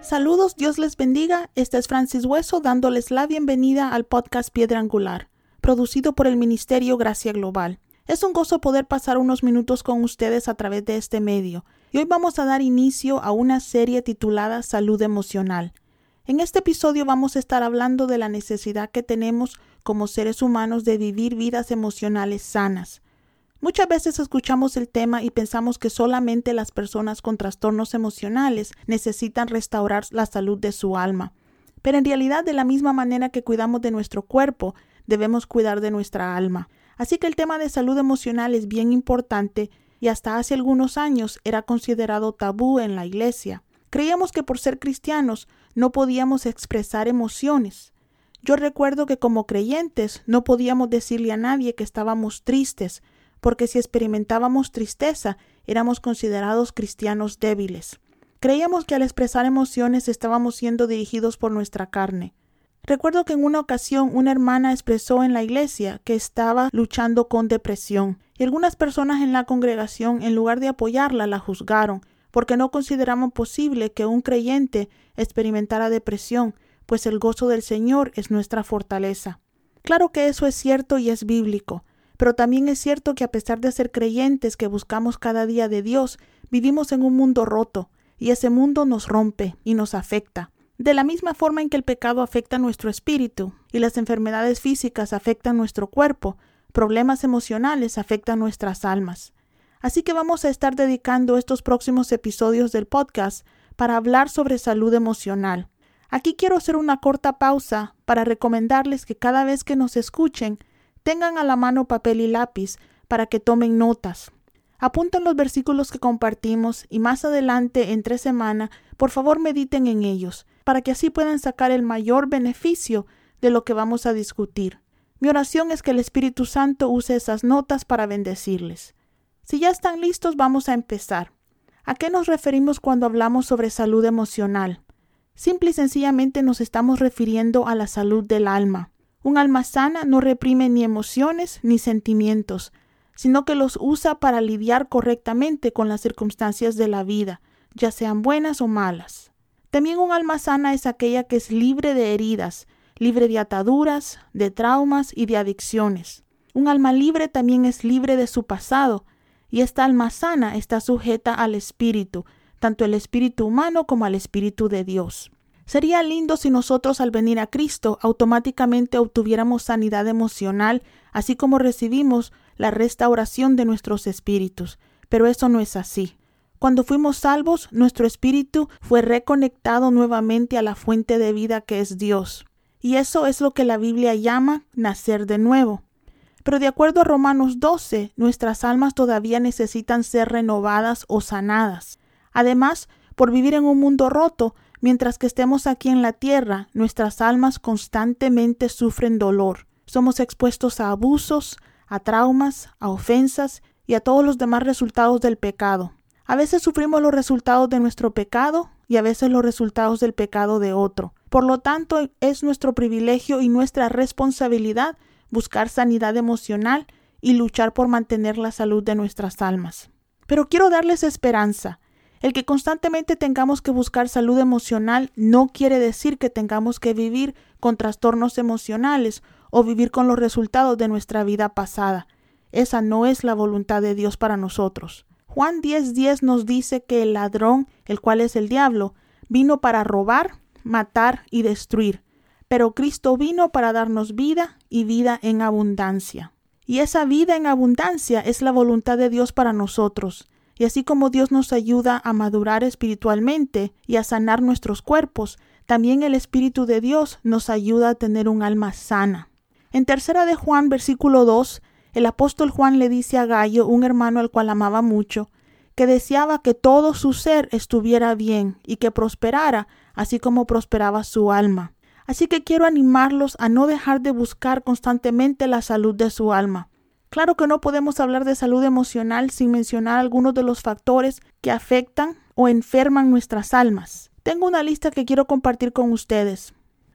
Saludos, Dios les bendiga. Este es Francis Hueso dándoles la bienvenida al podcast Piedra Angular, producido por el Ministerio Gracia Global. Es un gozo poder pasar unos minutos con ustedes a través de este medio, y hoy vamos a dar inicio a una serie titulada Salud Emocional. En este episodio vamos a estar hablando de la necesidad que tenemos como seres humanos de vivir vidas emocionales sanas. Muchas veces escuchamos el tema y pensamos que solamente las personas con trastornos emocionales necesitan restaurar la salud de su alma. Pero en realidad de la misma manera que cuidamos de nuestro cuerpo, debemos cuidar de nuestra alma. Así que el tema de salud emocional es bien importante y hasta hace algunos años era considerado tabú en la iglesia. Creíamos que por ser cristianos no podíamos expresar emociones. Yo recuerdo que como creyentes no podíamos decirle a nadie que estábamos tristes, porque si experimentábamos tristeza éramos considerados cristianos débiles. Creíamos que al expresar emociones estábamos siendo dirigidos por nuestra carne. Recuerdo que en una ocasión una hermana expresó en la iglesia que estaba luchando con depresión, y algunas personas en la congregación, en lugar de apoyarla, la juzgaron, porque no consideraban posible que un creyente experimentara depresión, pues el gozo del Señor es nuestra fortaleza. Claro que eso es cierto y es bíblico, pero también es cierto que a pesar de ser creyentes que buscamos cada día de Dios, vivimos en un mundo roto, y ese mundo nos rompe y nos afecta. De la misma forma en que el pecado afecta nuestro espíritu y las enfermedades físicas afectan nuestro cuerpo, problemas emocionales afectan nuestras almas. Así que vamos a estar dedicando estos próximos episodios del podcast para hablar sobre salud emocional. Aquí quiero hacer una corta pausa para recomendarles que cada vez que nos escuchen Tengan a la mano papel y lápiz para que tomen notas. Apunten los versículos que compartimos y más adelante, entre semana, por favor mediten en ellos, para que así puedan sacar el mayor beneficio de lo que vamos a discutir. Mi oración es que el Espíritu Santo use esas notas para bendecirles. Si ya están listos, vamos a empezar. ¿A qué nos referimos cuando hablamos sobre salud emocional? Simple y sencillamente nos estamos refiriendo a la salud del alma. Un alma sana no reprime ni emociones ni sentimientos, sino que los usa para lidiar correctamente con las circunstancias de la vida, ya sean buenas o malas. También un alma sana es aquella que es libre de heridas, libre de ataduras, de traumas y de adicciones. Un alma libre también es libre de su pasado, y esta alma sana está sujeta al Espíritu, tanto el Espíritu humano como al Espíritu de Dios. Sería lindo si nosotros al venir a Cristo automáticamente obtuviéramos sanidad emocional, así como recibimos la restauración de nuestros espíritus, pero eso no es así. Cuando fuimos salvos, nuestro espíritu fue reconectado nuevamente a la fuente de vida que es Dios. Y eso es lo que la Biblia llama nacer de nuevo. Pero de acuerdo a Romanos 12, nuestras almas todavía necesitan ser renovadas o sanadas. Además, por vivir en un mundo roto, Mientras que estemos aquí en la tierra, nuestras almas constantemente sufren dolor. Somos expuestos a abusos, a traumas, a ofensas y a todos los demás resultados del pecado. A veces sufrimos los resultados de nuestro pecado y a veces los resultados del pecado de otro. Por lo tanto, es nuestro privilegio y nuestra responsabilidad buscar sanidad emocional y luchar por mantener la salud de nuestras almas. Pero quiero darles esperanza. El que constantemente tengamos que buscar salud emocional no quiere decir que tengamos que vivir con trastornos emocionales o vivir con los resultados de nuestra vida pasada. Esa no es la voluntad de Dios para nosotros. Juan 10:10 nos dice que el ladrón, el cual es el diablo, vino para robar, matar y destruir, pero Cristo vino para darnos vida y vida en abundancia. Y esa vida en abundancia es la voluntad de Dios para nosotros. Y así como Dios nos ayuda a madurar espiritualmente y a sanar nuestros cuerpos, también el Espíritu de Dios nos ayuda a tener un alma sana. En tercera de Juan, versículo 2, el apóstol Juan le dice a Gallo, un hermano al cual amaba mucho, que deseaba que todo su ser estuviera bien y que prosperara, así como prosperaba su alma. Así que quiero animarlos a no dejar de buscar constantemente la salud de su alma. Claro que no podemos hablar de salud emocional sin mencionar algunos de los factores que afectan o enferman nuestras almas. Tengo una lista que quiero compartir con ustedes.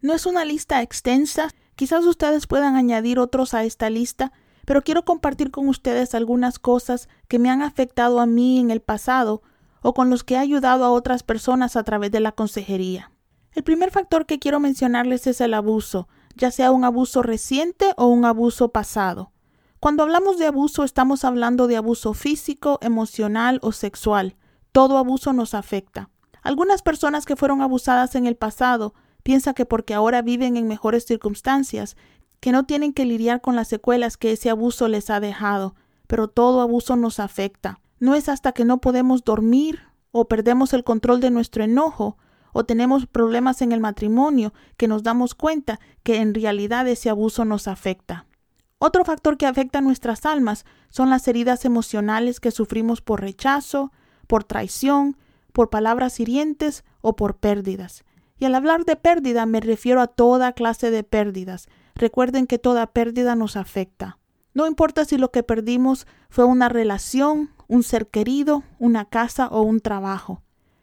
No es una lista extensa, quizás ustedes puedan añadir otros a esta lista, pero quiero compartir con ustedes algunas cosas que me han afectado a mí en el pasado o con los que he ayudado a otras personas a través de la consejería. El primer factor que quiero mencionarles es el abuso, ya sea un abuso reciente o un abuso pasado. Cuando hablamos de abuso estamos hablando de abuso físico, emocional o sexual. Todo abuso nos afecta. Algunas personas que fueron abusadas en el pasado piensan que porque ahora viven en mejores circunstancias, que no tienen que lidiar con las secuelas que ese abuso les ha dejado, pero todo abuso nos afecta. No es hasta que no podemos dormir o perdemos el control de nuestro enojo o tenemos problemas en el matrimonio que nos damos cuenta que en realidad ese abuso nos afecta. Otro factor que afecta a nuestras almas son las heridas emocionales que sufrimos por rechazo, por traición, por palabras hirientes o por pérdidas. Y al hablar de pérdida me refiero a toda clase de pérdidas. Recuerden que toda pérdida nos afecta. No importa si lo que perdimos fue una relación, un ser querido, una casa o un trabajo.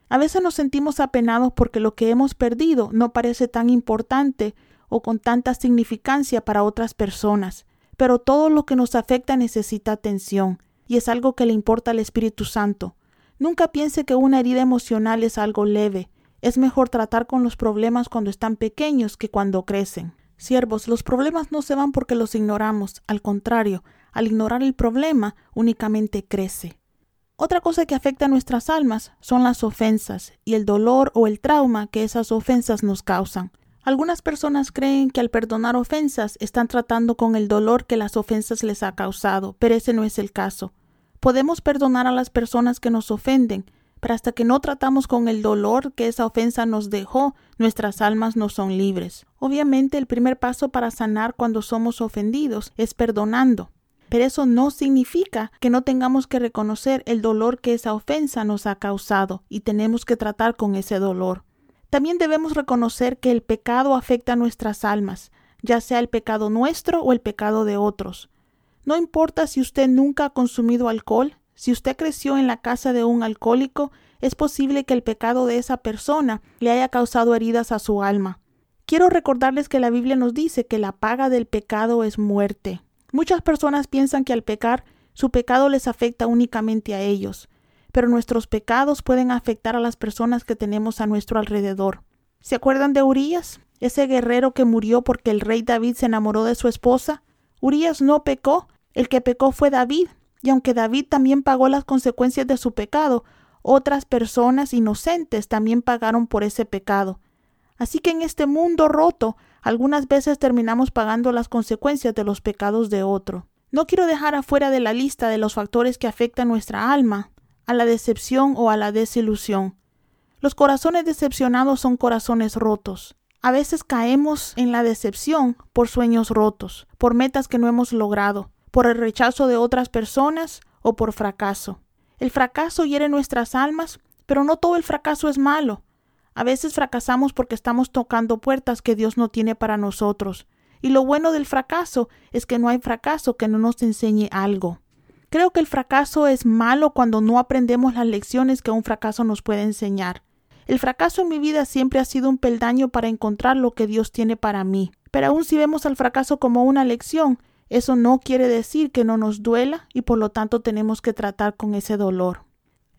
A veces nos sentimos apenados porque lo que hemos perdido no parece tan importante o con tanta significancia para otras personas, pero todo lo que nos afecta necesita atención, y es algo que le importa al Espíritu Santo. Nunca piense que una herida emocional es algo leve. Es mejor tratar con los problemas cuando están pequeños que cuando crecen. Siervos, los problemas no se van porque los ignoramos, al contrario, al ignorar el problema únicamente crece. Otra cosa que afecta a nuestras almas son las ofensas y el dolor o el trauma que esas ofensas nos causan. Algunas personas creen que al perdonar ofensas están tratando con el dolor que las ofensas les ha causado, pero ese no es el caso. Podemos perdonar a las personas que nos ofenden, pero hasta que no tratamos con el dolor que esa ofensa nos dejó, nuestras almas no son libres. Obviamente el primer paso para sanar cuando somos ofendidos es perdonando pero eso no significa que no tengamos que reconocer el dolor que esa ofensa nos ha causado y tenemos que tratar con ese dolor. También debemos reconocer que el pecado afecta a nuestras almas, ya sea el pecado nuestro o el pecado de otros. No importa si usted nunca ha consumido alcohol, si usted creció en la casa de un alcohólico, es posible que el pecado de esa persona le haya causado heridas a su alma. Quiero recordarles que la Biblia nos dice que la paga del pecado es muerte. Muchas personas piensan que al pecar, su pecado les afecta únicamente a ellos, pero nuestros pecados pueden afectar a las personas que tenemos a nuestro alrededor. ¿Se acuerdan de Urias? Ese guerrero que murió porque el rey David se enamoró de su esposa. Urias no pecó, el que pecó fue David, y aunque David también pagó las consecuencias de su pecado, otras personas inocentes también pagaron por ese pecado. Así que en este mundo roto algunas veces terminamos pagando las consecuencias de los pecados de otro. No quiero dejar afuera de la lista de los factores que afectan nuestra alma, a la decepción o a la desilusión. Los corazones decepcionados son corazones rotos. A veces caemos en la decepción por sueños rotos, por metas que no hemos logrado, por el rechazo de otras personas o por fracaso. El fracaso hiere nuestras almas, pero no todo el fracaso es malo. A veces fracasamos porque estamos tocando puertas que Dios no tiene para nosotros. Y lo bueno del fracaso es que no hay fracaso que no nos enseñe algo. Creo que el fracaso es malo cuando no aprendemos las lecciones que un fracaso nos puede enseñar. El fracaso en mi vida siempre ha sido un peldaño para encontrar lo que Dios tiene para mí. Pero aun si vemos al fracaso como una lección, eso no quiere decir que no nos duela y por lo tanto tenemos que tratar con ese dolor.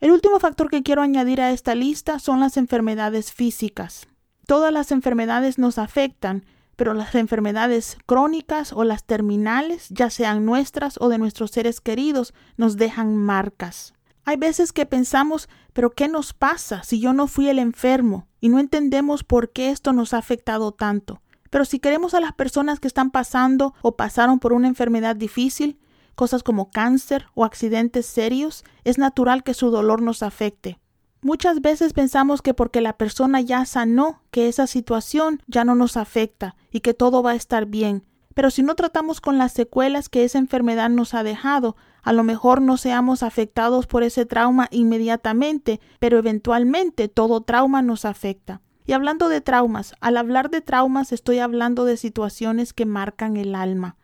El último factor que quiero añadir a esta lista son las enfermedades físicas. Todas las enfermedades nos afectan, pero las enfermedades crónicas o las terminales, ya sean nuestras o de nuestros seres queridos, nos dejan marcas. Hay veces que pensamos, pero ¿qué nos pasa si yo no fui el enfermo? Y no entendemos por qué esto nos ha afectado tanto. Pero si queremos a las personas que están pasando o pasaron por una enfermedad difícil, cosas como cáncer o accidentes serios, es natural que su dolor nos afecte. Muchas veces pensamos que porque la persona ya sanó, que esa situación ya no nos afecta y que todo va a estar bien. Pero si no tratamos con las secuelas que esa enfermedad nos ha dejado, a lo mejor no seamos afectados por ese trauma inmediatamente, pero eventualmente todo trauma nos afecta. Y hablando de traumas, al hablar de traumas estoy hablando de situaciones que marcan el alma.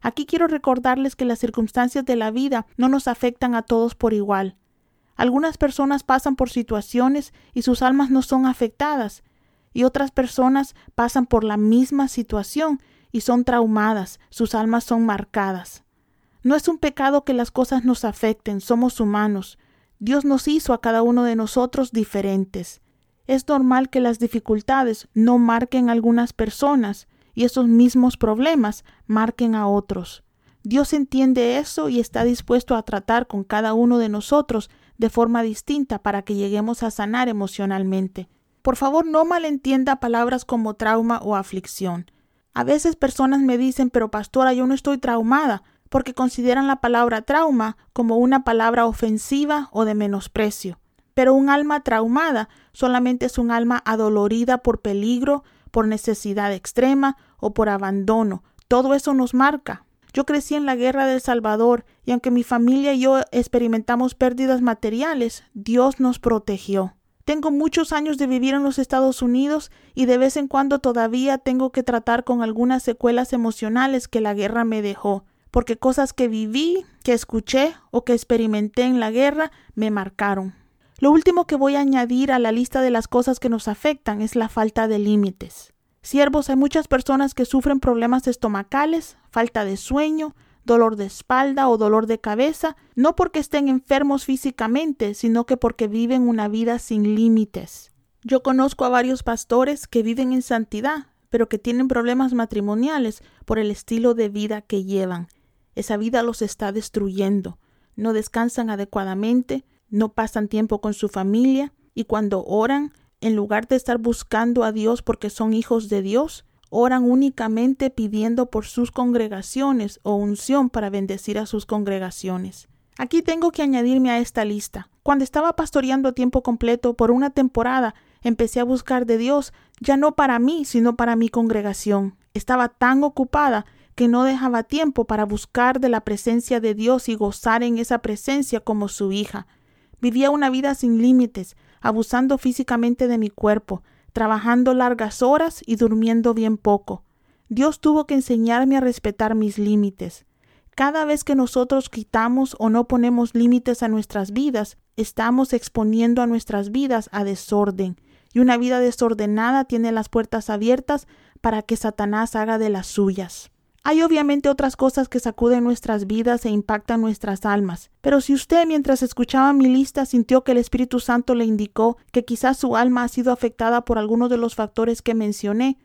Aquí quiero recordarles que las circunstancias de la vida no nos afectan a todos por igual. Algunas personas pasan por situaciones y sus almas no son afectadas, y otras personas pasan por la misma situación y son traumadas, sus almas son marcadas. No es un pecado que las cosas nos afecten, somos humanos. Dios nos hizo a cada uno de nosotros diferentes. Es normal que las dificultades no marquen a algunas personas y esos mismos problemas marquen a otros. Dios entiende eso y está dispuesto a tratar con cada uno de nosotros de forma distinta para que lleguemos a sanar emocionalmente. Por favor, no malentienda palabras como trauma o aflicción. A veces personas me dicen, pero pastora, yo no estoy traumada, porque consideran la palabra trauma como una palabra ofensiva o de menosprecio. Pero un alma traumada solamente es un alma adolorida por peligro, por necesidad extrema o por abandono. Todo eso nos marca. Yo crecí en la guerra del Salvador y aunque mi familia y yo experimentamos pérdidas materiales, Dios nos protegió. Tengo muchos años de vivir en los Estados Unidos y de vez en cuando todavía tengo que tratar con algunas secuelas emocionales que la guerra me dejó, porque cosas que viví, que escuché o que experimenté en la guerra me marcaron. Lo último que voy a añadir a la lista de las cosas que nos afectan es la falta de límites. Siervos, hay muchas personas que sufren problemas estomacales, falta de sueño, dolor de espalda o dolor de cabeza, no porque estén enfermos físicamente, sino que porque viven una vida sin límites. Yo conozco a varios pastores que viven en santidad, pero que tienen problemas matrimoniales por el estilo de vida que llevan. Esa vida los está destruyendo. No descansan adecuadamente, no pasan tiempo con su familia, y cuando oran, en lugar de estar buscando a Dios porque son hijos de Dios, oran únicamente pidiendo por sus congregaciones o unción para bendecir a sus congregaciones. Aquí tengo que añadirme a esta lista. Cuando estaba pastoreando a tiempo completo por una temporada, empecé a buscar de Dios, ya no para mí, sino para mi congregación. Estaba tan ocupada que no dejaba tiempo para buscar de la presencia de Dios y gozar en esa presencia como su hija. Vivía una vida sin límites, abusando físicamente de mi cuerpo, trabajando largas horas y durmiendo bien poco. Dios tuvo que enseñarme a respetar mis límites. Cada vez que nosotros quitamos o no ponemos límites a nuestras vidas, estamos exponiendo a nuestras vidas a desorden, y una vida desordenada tiene las puertas abiertas para que Satanás haga de las suyas. Hay obviamente otras cosas que sacuden nuestras vidas e impactan nuestras almas, pero si usted mientras escuchaba mi lista sintió que el Espíritu Santo le indicó que quizás su alma ha sido afectada por alguno de los factores que mencioné,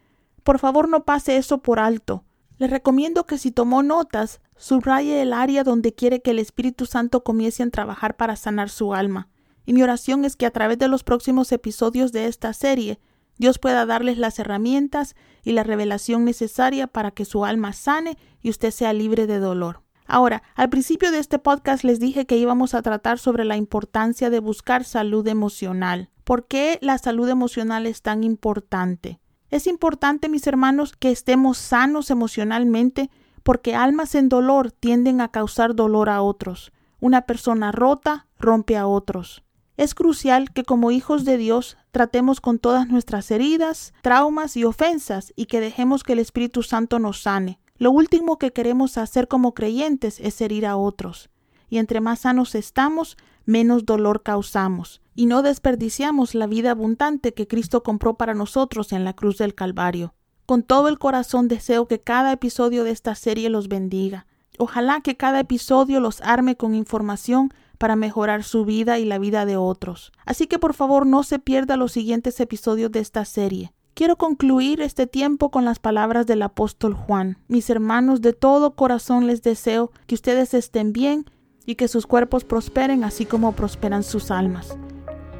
por favor no pase eso por alto. Le recomiendo que si tomó notas, subraye el área donde quiere que el Espíritu Santo comience a trabajar para sanar su alma. Y mi oración es que a través de los próximos episodios de esta serie Dios pueda darles las herramientas y la revelación necesaria para que su alma sane y usted sea libre de dolor. Ahora, al principio de este podcast les dije que íbamos a tratar sobre la importancia de buscar salud emocional. ¿Por qué la salud emocional es tan importante? Es importante, mis hermanos, que estemos sanos emocionalmente porque almas en dolor tienden a causar dolor a otros. Una persona rota rompe a otros. Es crucial que como hijos de Dios tratemos con todas nuestras heridas, traumas y ofensas y que dejemos que el Espíritu Santo nos sane. Lo último que queremos hacer como creyentes es herir a otros. Y entre más sanos estamos, menos dolor causamos. Y no desperdiciamos la vida abundante que Cristo compró para nosotros en la cruz del Calvario. Con todo el corazón deseo que cada episodio de esta serie los bendiga. Ojalá que cada episodio los arme con información para mejorar su vida y la vida de otros. Así que por favor no se pierda los siguientes episodios de esta serie. Quiero concluir este tiempo con las palabras del apóstol Juan. Mis hermanos, de todo corazón les deseo que ustedes estén bien y que sus cuerpos prosperen así como prosperan sus almas.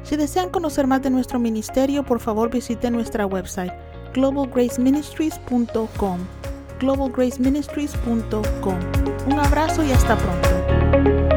Si desean conocer más de nuestro ministerio, por favor visiten nuestra website globalgraceministries.com globalgraceministries.com. Un abrazo y hasta pronto.